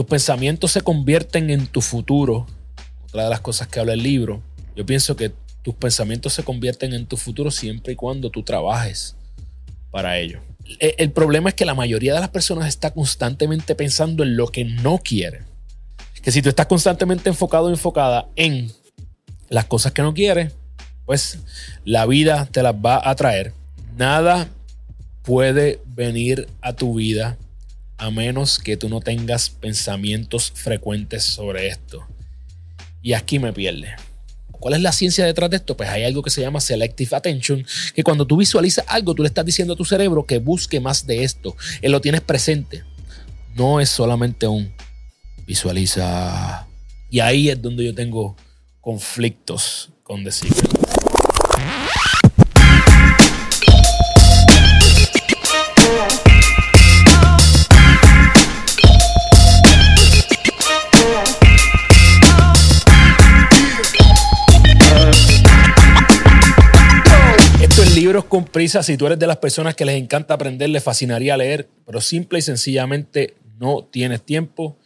tus pensamientos se convierten en tu futuro. Otra de las cosas que habla el libro. Yo pienso que tus pensamientos se convierten en tu futuro siempre y cuando tú trabajes para ello. E, el problema es que la mayoría de las personas está constantemente pensando en lo que no quiere. Que si tú estás constantemente enfocado o enfocada en las cosas que no quieres, pues la vida te las va a traer. Nada puede venir a tu vida a menos que tú no tengas pensamientos frecuentes sobre esto. Y aquí me pierde. ¿Cuál es la ciencia detrás de esto? Pues hay algo que se llama selective attention, que cuando tú visualizas algo, tú le estás diciendo a tu cerebro que busque más de esto. Él lo tienes presente. No es solamente un visualiza. Y ahí es donde yo tengo conflictos con decir. Libros con prisa, si tú eres de las personas que les encanta aprender, les fascinaría leer, pero simple y sencillamente no tienes tiempo,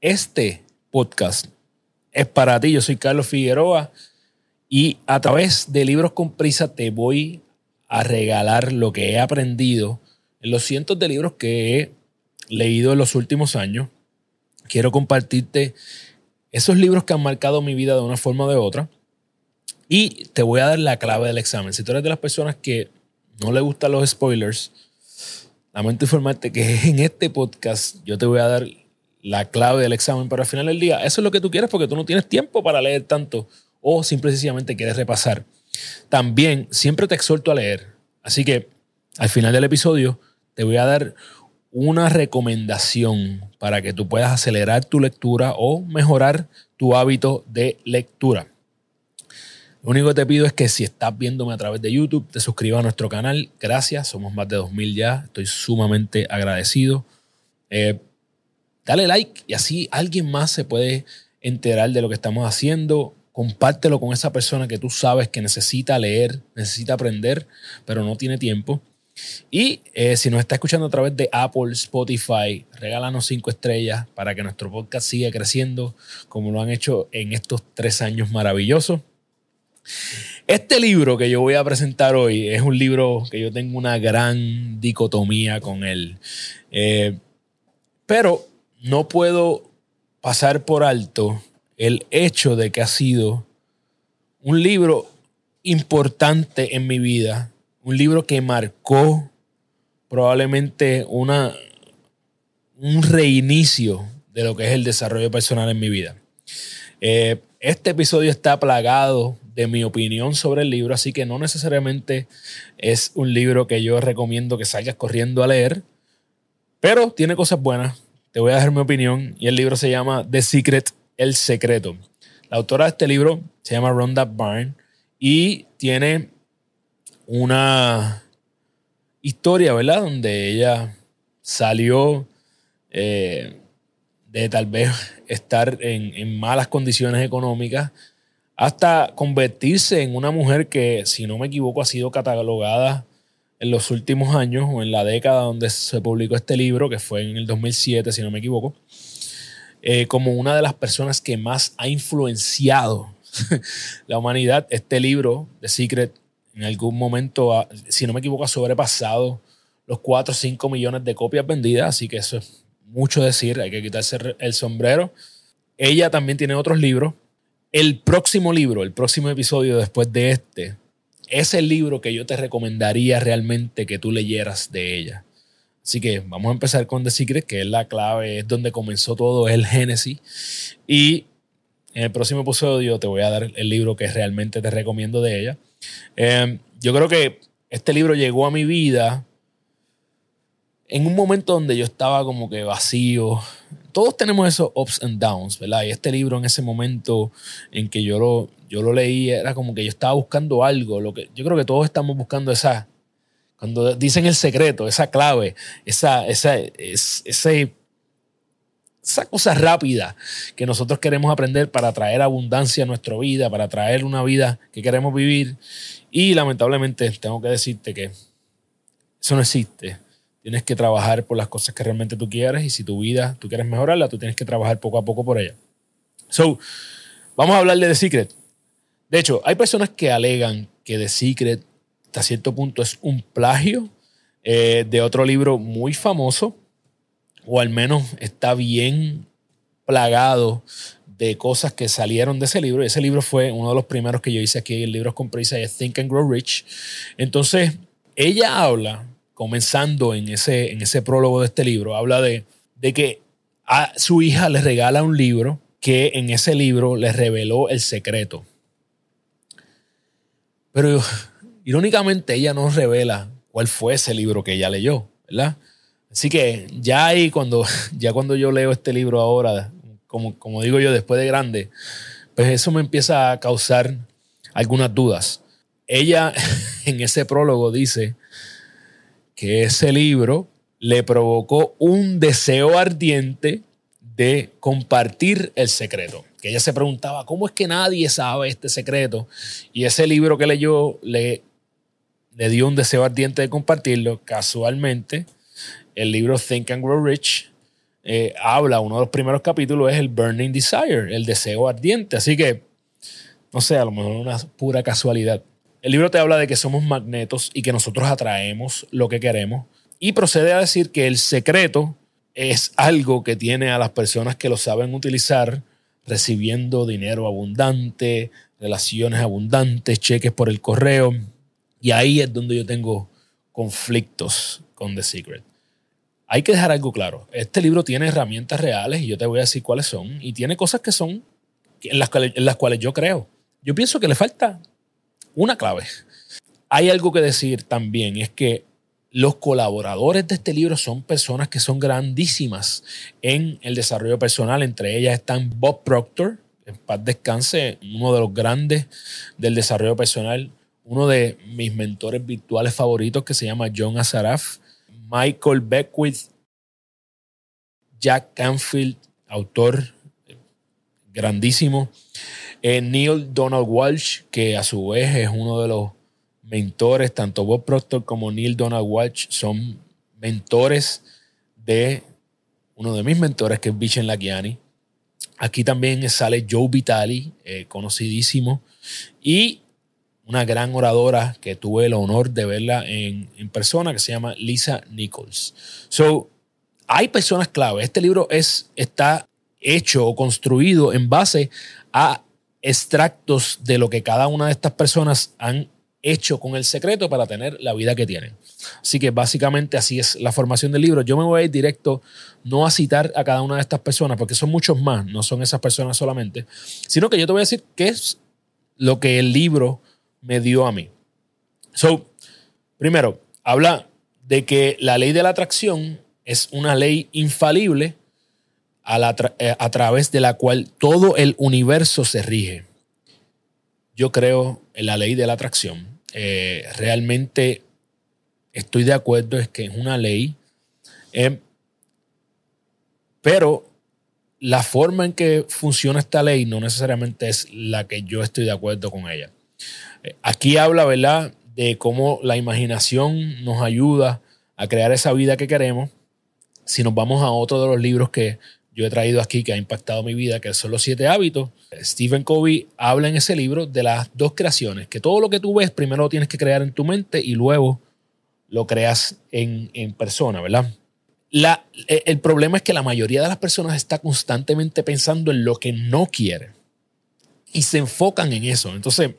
este podcast es para ti. Yo soy Carlos Figueroa y a través de libros con prisa te voy a regalar lo que he aprendido en los cientos de libros que he leído en los últimos años. Quiero compartirte esos libros que han marcado mi vida de una forma o de otra y te voy a dar la clave del examen. Si tú eres de las personas que no le gustan los spoilers, lamento informarte que en este podcast yo te voy a dar la clave del examen para el final del día. Eso es lo que tú quieres porque tú no tienes tiempo para leer tanto o simplemente quieres repasar. También siempre te exhorto a leer. Así que al final del episodio te voy a dar una recomendación para que tú puedas acelerar tu lectura o mejorar tu hábito de lectura. Lo único que te pido es que si estás viéndome a través de YouTube, te suscribas a nuestro canal. Gracias, somos más de 2000 ya. Estoy sumamente agradecido. Eh, dale like y así alguien más se puede enterar de lo que estamos haciendo. Compártelo con esa persona que tú sabes que necesita leer, necesita aprender, pero no tiene tiempo. Y eh, si nos está escuchando a través de Apple, Spotify, regálanos cinco estrellas para que nuestro podcast siga creciendo como lo han hecho en estos tres años maravillosos. Este libro que yo voy a presentar hoy es un libro que yo tengo una gran dicotomía con él. Eh, pero no puedo pasar por alto el hecho de que ha sido un libro importante en mi vida, un libro que marcó probablemente una, un reinicio de lo que es el desarrollo personal en mi vida. Eh, este episodio está plagado de mi opinión sobre el libro, así que no necesariamente es un libro que yo recomiendo que salgas corriendo a leer, pero tiene cosas buenas. Te voy a dar mi opinión y el libro se llama The Secret, El Secreto. La autora de este libro se llama Rhonda Byrne y tiene una historia, ¿verdad? Donde ella salió eh, de tal vez estar en, en malas condiciones económicas hasta convertirse en una mujer que, si no me equivoco, ha sido catalogada en los últimos años o en la década donde se publicó este libro, que fue en el 2007, si no me equivoco, eh, como una de las personas que más ha influenciado la humanidad. Este libro, The Secret, en algún momento, si no me equivoco, ha sobrepasado los 4 o 5 millones de copias vendidas, así que eso es mucho decir, hay que quitarse el sombrero. Ella también tiene otros libros el próximo libro, el próximo episodio después de este, es el libro que yo te recomendaría realmente que tú leyeras de ella. Así que vamos a empezar con The Secret, que es la clave, es donde comenzó todo, es el Génesis. Y en el próximo episodio te voy a dar el libro que realmente te recomiendo de ella. Em, yo creo que este libro llegó a mi vida en un momento donde yo estaba como que vacío, todos tenemos esos ups and downs, ¿verdad? Y este libro en ese momento en que yo lo, yo lo leí era como que yo estaba buscando algo, lo que yo creo que todos estamos buscando esa, cuando dicen el secreto, esa clave, esa, esa, ese, esa cosa rápida que nosotros queremos aprender para traer abundancia a nuestra vida, para traer una vida que queremos vivir. Y lamentablemente tengo que decirte que eso no existe tienes que trabajar por las cosas que realmente tú quieres y si tu vida tú quieres mejorarla, tú tienes que trabajar poco a poco por ella. So, vamos a hablar de The Secret. De hecho, hay personas que alegan que The Secret hasta cierto punto es un plagio eh, de otro libro muy famoso, o al menos está bien plagado de cosas que salieron de ese libro. Y ese libro fue uno de los primeros que yo hice aquí en Libros con Prisa, Think and Grow Rich. Entonces, ella habla, comenzando en ese, en ese prólogo de este libro, habla de, de que a su hija le regala un libro que en ese libro le reveló el secreto. Pero irónicamente ella no revela cuál fue ese libro que ella leyó, ¿verdad? Así que ya ahí cuando, ya cuando yo leo este libro ahora, como, como digo yo, después de grande, pues eso me empieza a causar algunas dudas. Ella en ese prólogo dice que ese libro le provocó un deseo ardiente de compartir el secreto. Que ella se preguntaba, ¿cómo es que nadie sabe este secreto? Y ese libro que leyó le le dio un deseo ardiente de compartirlo. Casualmente, el libro Think and Grow Rich eh, habla, uno de los primeros capítulos es el Burning Desire, el deseo ardiente. Así que, no sé, a lo mejor una pura casualidad. El libro te habla de que somos magnetos y que nosotros atraemos lo que queremos. Y procede a decir que el secreto es algo que tiene a las personas que lo saben utilizar recibiendo dinero abundante, relaciones abundantes, cheques por el correo, y ahí es donde yo tengo conflictos con The Secret. Hay que dejar algo claro. Este libro tiene herramientas reales y yo te voy a decir cuáles son. Y tiene cosas que son en las cuales, en las cuales yo creo. Yo pienso que le falta una clave. Hay algo que decir también, es que los colaboradores de este libro son personas que son grandísimas en el desarrollo personal. Entre ellas están Bob Proctor, en paz descanse, uno de los grandes del desarrollo personal uno de mis mentores virtuales favoritos que se llama John Azaraf, Michael Beckwith, Jack Canfield, autor grandísimo, Neil Donald Walsh, que a su vez es uno de los mentores, tanto Bob Proctor como Neil Donald Walsh son mentores de uno de mis mentores, que es Vishen Lakiani. Aquí también sale Joe Vitali, eh, conocidísimo. Y una gran oradora que tuve el honor de verla en, persona, que se llama Lisa Nichols. So, hay personas clave. Este libro es, está hecho o construido en base a extractos de lo que cada una de estas personas han hecho con el secreto para tener la vida que tienen. Así que básicamente así es la formación del libro. Yo me voy a ir directo, no a citar a cada una de estas personas, porque son muchos más, no son esas personas solamente, sino que yo te voy a decir qué es lo que el libro me dio a mí. So, primero, habla de que la ley de la atracción es una ley infalible a, eh, través de la cual todo el universo se rige. Yo creo en la ley de la atracción. Eh, realmente estoy de acuerdo, es que es una ley, eh, pero la forma en que funciona esta ley no necesariamente es la que yo estoy de acuerdo con ella. Aquí habla, ¿verdad?, de cómo la imaginación nos ayuda a crear esa vida que queremos. Si nos vamos a otro de los libros que yo he traído aquí que ha impactado mi vida, que son los siete hábitos, Stephen Covey habla en ese libro de las dos creaciones, que todo lo que tú ves primero lo tienes que crear en tu mente y luego lo creas en, persona, ¿verdad? La, el problema es que la mayoría de las personas está constantemente pensando en lo que no quiere y se enfocan en eso. Entonces,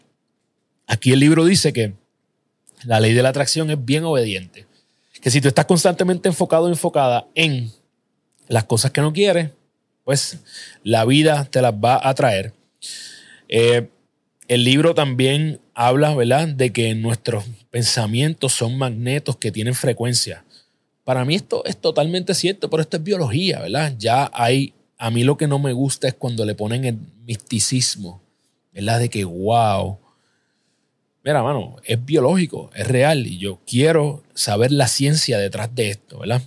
Aquí el libro dice que la ley de la atracción es bien obediente. Que si tú estás constantemente enfocado o enfocada en las cosas que no quieres, pues la vida te las va a traer. Eh, el libro también habla, ¿verdad?, de que nuestros pensamientos son magnetos que tienen frecuencia. Para mí esto es totalmente cierto, pero esto es biología, ¿verdad? Ya hay, a mí lo que no me gusta es cuando le ponen el misticismo, ¿verdad? De que, wow, mira, mano, es biológico, es real y yo quiero saber la ciencia detrás de esto, ¿verdad?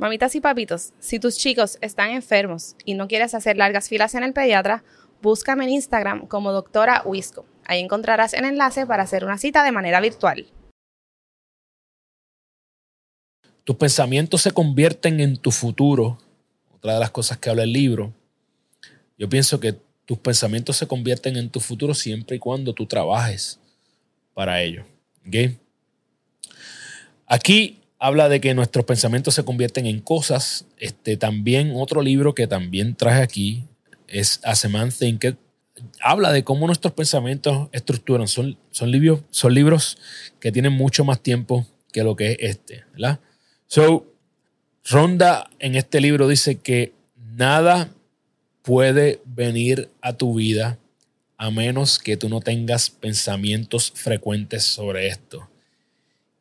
Mamitas y papitos, si tus chicos están enfermos y no quieres hacer largas filas en el pediatra, búscame en Instagram como doctora Wisco. Ahí encontrarás el enlace para hacer una cita de manera virtual. tus pensamientos se convierten en tu futuro. Otra de las cosas que habla el libro. Yo pienso que tus pensamientos se convierten en tu futuro siempre y cuando tú trabajes para ello. Aquí habla de que nuestros pensamientos se convierten en cosas. Este, también otro libro que también traje aquí es a Man Thinketh. Habla de cómo nuestros pensamientos estructuran. Son, son, libros, son libros que tienen mucho más tiempo que lo que es este. ¿verdad? So, Ronda en este libro dice que nada puede venir a tu vida a menos que tú no tengas pensamientos frecuentes sobre esto.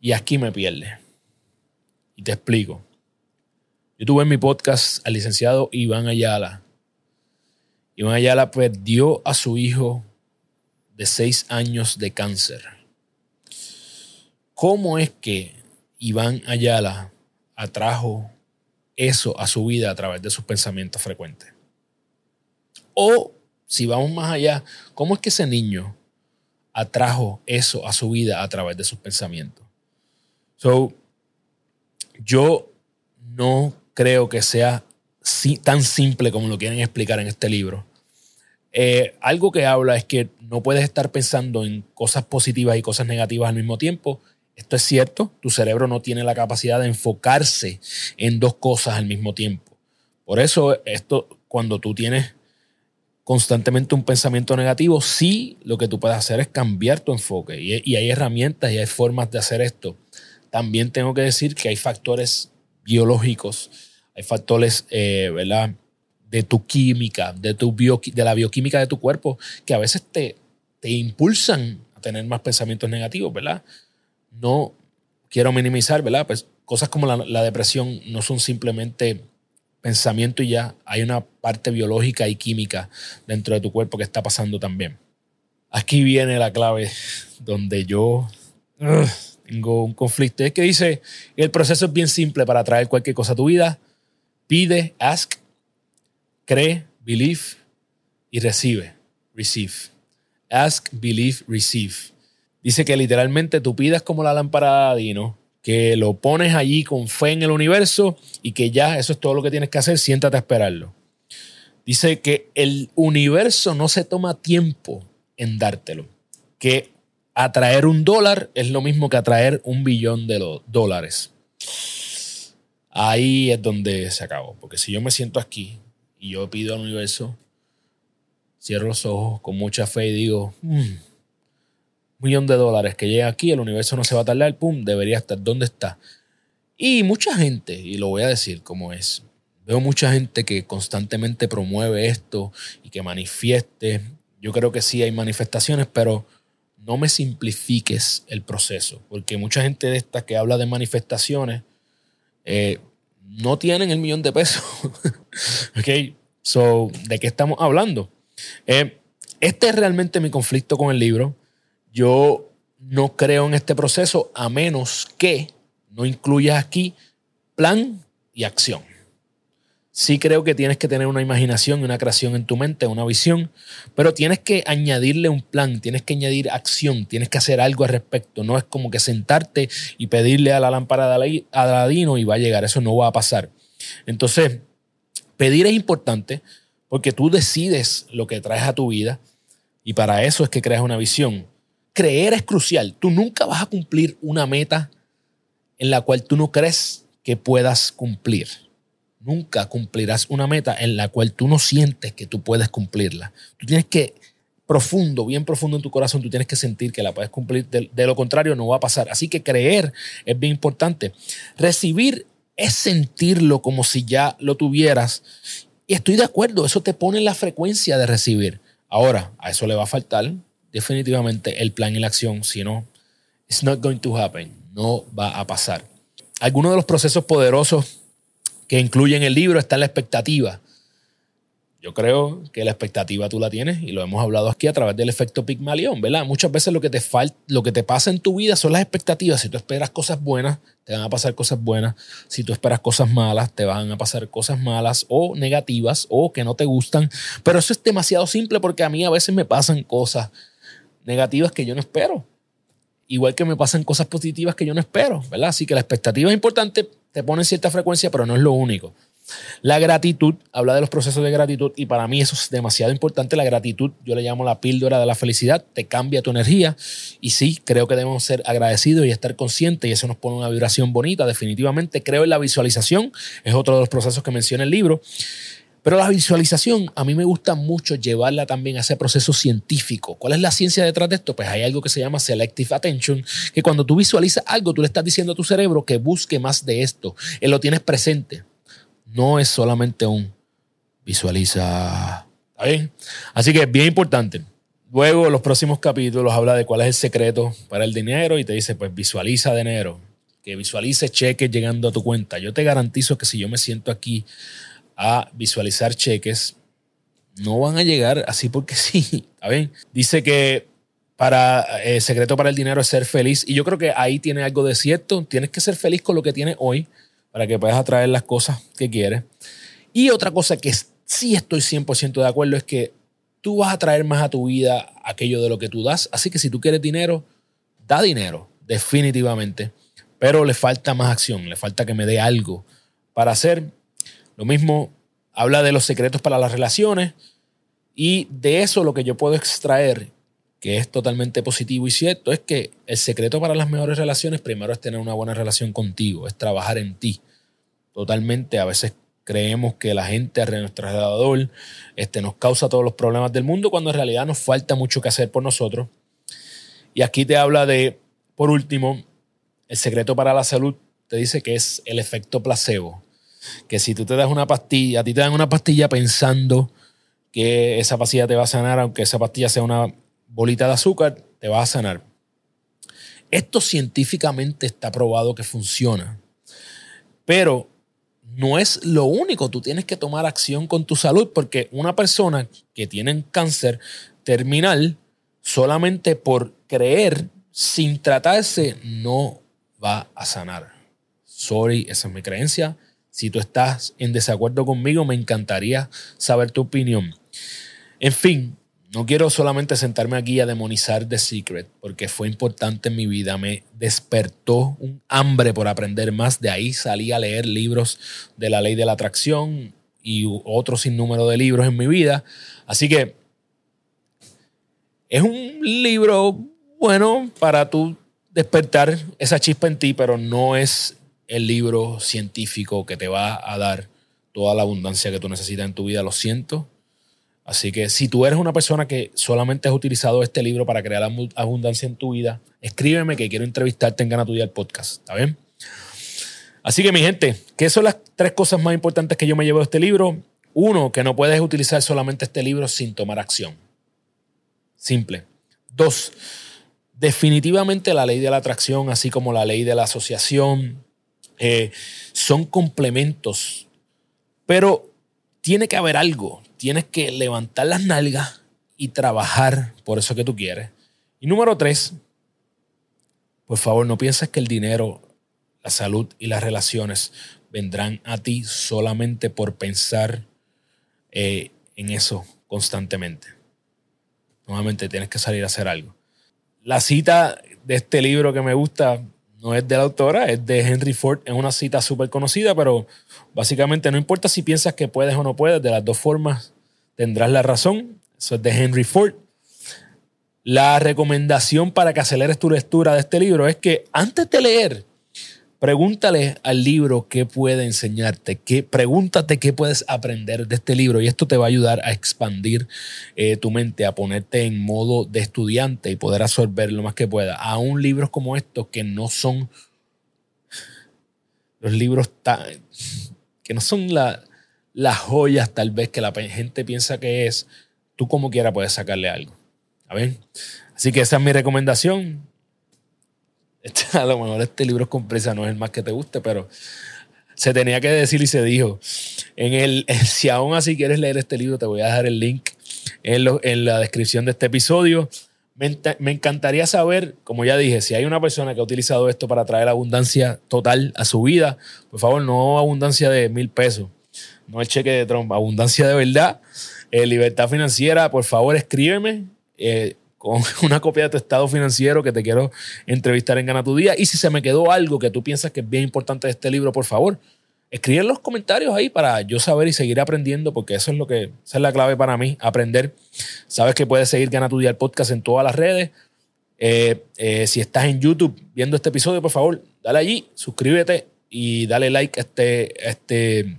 Y aquí me pierde. Y te explico. Yo tuve en mi podcast al licenciado Iván Ayala. Iván Ayala perdió a su hijo de seis años de cáncer. ¿Cómo es que Iván Ayala atrajo eso a su vida a través de sus pensamientos frecuentes? O, si vamos más allá, ¿cómo es que ese niño atrajo eso a su vida a través de sus pensamientos? So, yo no creo que sea tan simple como lo quieren explicar en este libro. Eh, algo que habla es que no puedes estar pensando en cosas positivas y cosas negativas al mismo tiempo. Esto es cierto, tu cerebro no tiene la capacidad de enfocarse en dos cosas al mismo tiempo. Por eso, esto, cuando tú tienes constantemente un pensamiento negativo, sí lo que tú puedes hacer es cambiar tu enfoque. Y, hay herramientas y hay formas de hacer esto. También tengo que decir que hay factores biológicos, hay factores, eh, ¿verdad? De tu química, de, tu de la bioquímica de tu cuerpo, que a veces te, te impulsan a tener más pensamientos negativos, ¿verdad? No quiero minimizar, ¿verdad? Pues cosas como la, la depresión no son simplemente pensamiento y ya hay una parte biológica y química dentro de tu cuerpo que está pasando también. Aquí viene la clave donde yo tengo un conflicto. Es que dice, el proceso es bien simple para traer cualquier cosa a tu vida. Pide, ask, cree, believe y recibe. Receive. Ask, believe, receive. Dice que literalmente tú pidas como la lámpara de Dino que lo pones allí con fe en el universo y que ya eso es todo lo que tienes que hacer, siéntate a esperarlo. Dice que el universo no se toma tiempo en dártelo, que atraer un dólar es lo mismo que atraer un billón de dólares. Ahí es donde se acabó, porque si yo me siento aquí y yo pido al universo, cierro los ojos con mucha fe y digo, mm, millón de dólares que llega aquí, el universo no se va a tardar, pum, debería estar. ¿Dónde está? Y mucha gente, y lo voy a decir como es, veo mucha gente que constantemente promueve esto y que manifieste. Yo creo que sí hay manifestaciones, pero no me simplifiques el proceso, porque mucha gente de estas que habla de manifestaciones eh, no tienen el millón de pesos. ok, so, ¿de qué estamos hablando? Eh, este es realmente mi conflicto con el libro. Yo no creo en este proceso a menos que no incluyas aquí plan y acción. Sí creo que tienes que tener una imaginación y una creación en tu mente, una visión, pero tienes que añadirle un plan, tienes que añadir acción, tienes que hacer algo al respecto. No es como que sentarte y pedirle a la lámpara de Aladino y va a llegar, eso no va a pasar. Entonces, pedir es importante porque tú decides lo que traes a tu vida y para eso es que creas una visión creer es crucial. Tú nunca vas a cumplir una meta en la cual tú no crees que puedas cumplir. Nunca cumplirás una meta en la cual tú no sientes que tú puedes cumplirla. Tú tienes que, profundo, bien profundo en tu corazón, tú tienes que sentir que la puedes cumplir. De, lo contrario, no va a pasar. Así que creer es bien importante. Recibir es sentirlo como si ya lo tuvieras. Y estoy de acuerdo, eso te pone en la frecuencia de recibir. Ahora, a eso le va a faltar definitivamente el plan y la acción, si no, it's not going to happen, no va a pasar. Algunos de los procesos poderosos que incluyen el libro está la expectativa. Yo creo que la expectativa tú la tienes y lo hemos hablado aquí a través del efecto Pigmalión, ¿verdad? Muchas veces lo que te falta, lo que te pasa en tu vida son las expectativas. Si tú esperas cosas buenas, te van a pasar cosas buenas. Si tú esperas cosas malas, te van a pasar cosas malas o negativas o que no te gustan. Pero eso es demasiado simple porque a mí a veces me pasan cosas negativas que yo no espero. Igual que me pasan cosas positivas que yo no espero, ¿verdad? Así que la expectativa es importante, te pone en cierta frecuencia, pero no es lo único. La gratitud, habla de los procesos de gratitud y para mí eso es demasiado importante. La gratitud, yo le llamo la píldora de la felicidad, te cambia tu energía y sí, creo que debemos ser agradecidos y estar conscientes y eso nos pone una vibración bonita. Definitivamente creo en la visualización, es otro de los procesos que menciona el libro. Pero la visualización, a mí me gusta mucho llevarla también a ese proceso científico. ¿Cuál es la ciencia detrás de esto? Pues hay algo que se llama selective attention, que cuando tú visualizas algo, tú le estás diciendo a tu cerebro que busque más de esto. Él lo tienes presente no es solamente un visualiza. ¿Está bien? Así que es bien importante. Luego, los próximos capítulos habla de cuál es el secreto para el dinero y te dice, pues visualiza dinero, que visualice cheques llegando a tu cuenta. Yo te garantizo que si yo me siento aquí a visualizar cheques, no van a llegar así porque sí. ¿Está bien? Dice que para eh, secreto para el dinero es ser feliz y yo creo que ahí tiene algo de cierto. Tienes que ser feliz con lo que tienes hoy para que puedas atraer las cosas que quieres. Y otra cosa que sí estoy 100% de acuerdo es que tú vas a traer más a tu vida aquello de lo que tú das. Así que si tú quieres dinero, da dinero, definitivamente. Pero le falta más acción, le falta que me dé algo para hacer. Lo mismo habla de los secretos para las relaciones y de eso lo que yo puedo extraer, que es totalmente positivo y cierto, es que el secreto para las mejores relaciones primero es tener una buena relación contigo, es trabajar en ti totalmente. A veces creemos que la gente a nuestro alrededor este, nos causa todos los problemas del mundo cuando en realidad nos falta mucho que hacer por nosotros. Y aquí te habla de, por último, el secreto para la salud, te dice que es el efecto placebo. Que si tú te das una pastilla, a ti te dan una pastilla pensando que esa pastilla te va a sanar, aunque esa pastilla sea una bolita de azúcar, te va a sanar. Esto científicamente está probado que funciona. Pero no es lo único, tú tienes que tomar acción con tu salud porque una persona que tiene cáncer terminal, solamente por creer sin tratarse, no va a sanar. Sorry, esa es mi creencia. Si tú estás en desacuerdo conmigo, me encantaría saber tu opinión. En fin, no quiero solamente sentarme aquí a demonizar The Secret, porque fue importante en mi vida, me despertó un hambre por aprender más, de ahí salí a leer libros de la ley de la atracción y otro sinnúmero de libros en mi vida. Así que es un libro bueno para tú despertar esa chispa en ti, pero no es el libro científico que te va a dar toda la abundancia que tú necesitas en tu vida. Lo siento, Así que si tú eres una persona que solamente has utilizado este libro para crear abundancia en tu vida, escríbeme que quiero entrevistarte en Gana Tu Día el podcast. ¿Está bien? Así que mi gente, ¿qué son las tres cosas más importantes que yo me llevo de este libro? Uno, que no puedes utilizar solamente este libro sin tomar acción. Simple. Dos, definitivamente la ley de la atracción, así como la ley de la asociación, eh, son complementos. Pero tiene que haber algo. Tienes que levantar las nalgas y trabajar por eso que tú quieres. Y número tres, por favor, no pienses que el dinero, la salud y las relaciones vendrán a ti solamente por pensar eh, en eso constantemente. Nuevamente tienes que salir a hacer algo. La cita de este libro que me gusta no es de la autora, es de Henry Ford. Es una cita súper conocida, pero básicamente no importa si piensas que puedes o no puedes, de las dos formas tendrás la razón. Eso es de Henry Ford. La recomendación para que aceleres tu lectura de este libro es que antes de leer, Pregúntale al libro qué puede enseñarte, qué, pregúntate qué puedes aprender de este libro y esto te va a ayudar a expandir eh, tu mente, a ponerte en modo de estudiante y poder absorber lo más que pueda. Aún libros como estos que no son los libros que no son las joyas tal vez que la gente piensa que es, tú como quiera puedes sacarle algo. Así que esa es mi recomendación. A lo mejor este libro es compresa, no es el más que te guste, pero se tenía que decir y se dijo. En el, si aún así quieres leer este libro, te voy a dejar el link en, en la descripción de este episodio. Me, me, encantaría saber, como ya dije, si hay una persona que ha utilizado esto para traer abundancia total a su vida, por favor, no abundancia de mil pesos, no el cheque de Trump, abundancia de verdad, eh, libertad financiera, por favor, escríbeme. Eh, con una copia de tu estado financiero que te quiero entrevistar en Gana tu Día. Y si se me quedó algo que tú piensas que es bien importante de este libro, por favor, escribe en los comentarios ahí para yo saber y seguir aprendiendo, porque eso es lo que, es la clave para mí, aprender. Sabes que puedes seguir Gana tu Día el podcast en todas las redes. Eh, eh, si estás en YouTube viendo este episodio, por favor, dale allí, suscríbete y dale like a este, este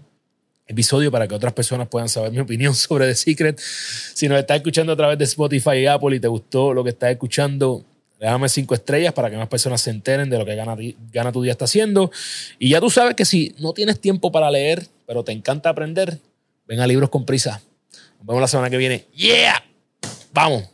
episodio para que otras personas puedan saber mi opinión sobre The Secret. Si nos estás escuchando a través de Spotify y Apple y te gustó lo que estás escuchando, déjame cinco estrellas para que más personas se enteren de lo que Gana, Gana tu Día está haciendo. Y ya tú sabes que si no tienes tiempo para leer, pero te encanta aprender, ven a Libros con Prisa. Nos vemos la semana que viene. ¡Yeah! ¡Vamos!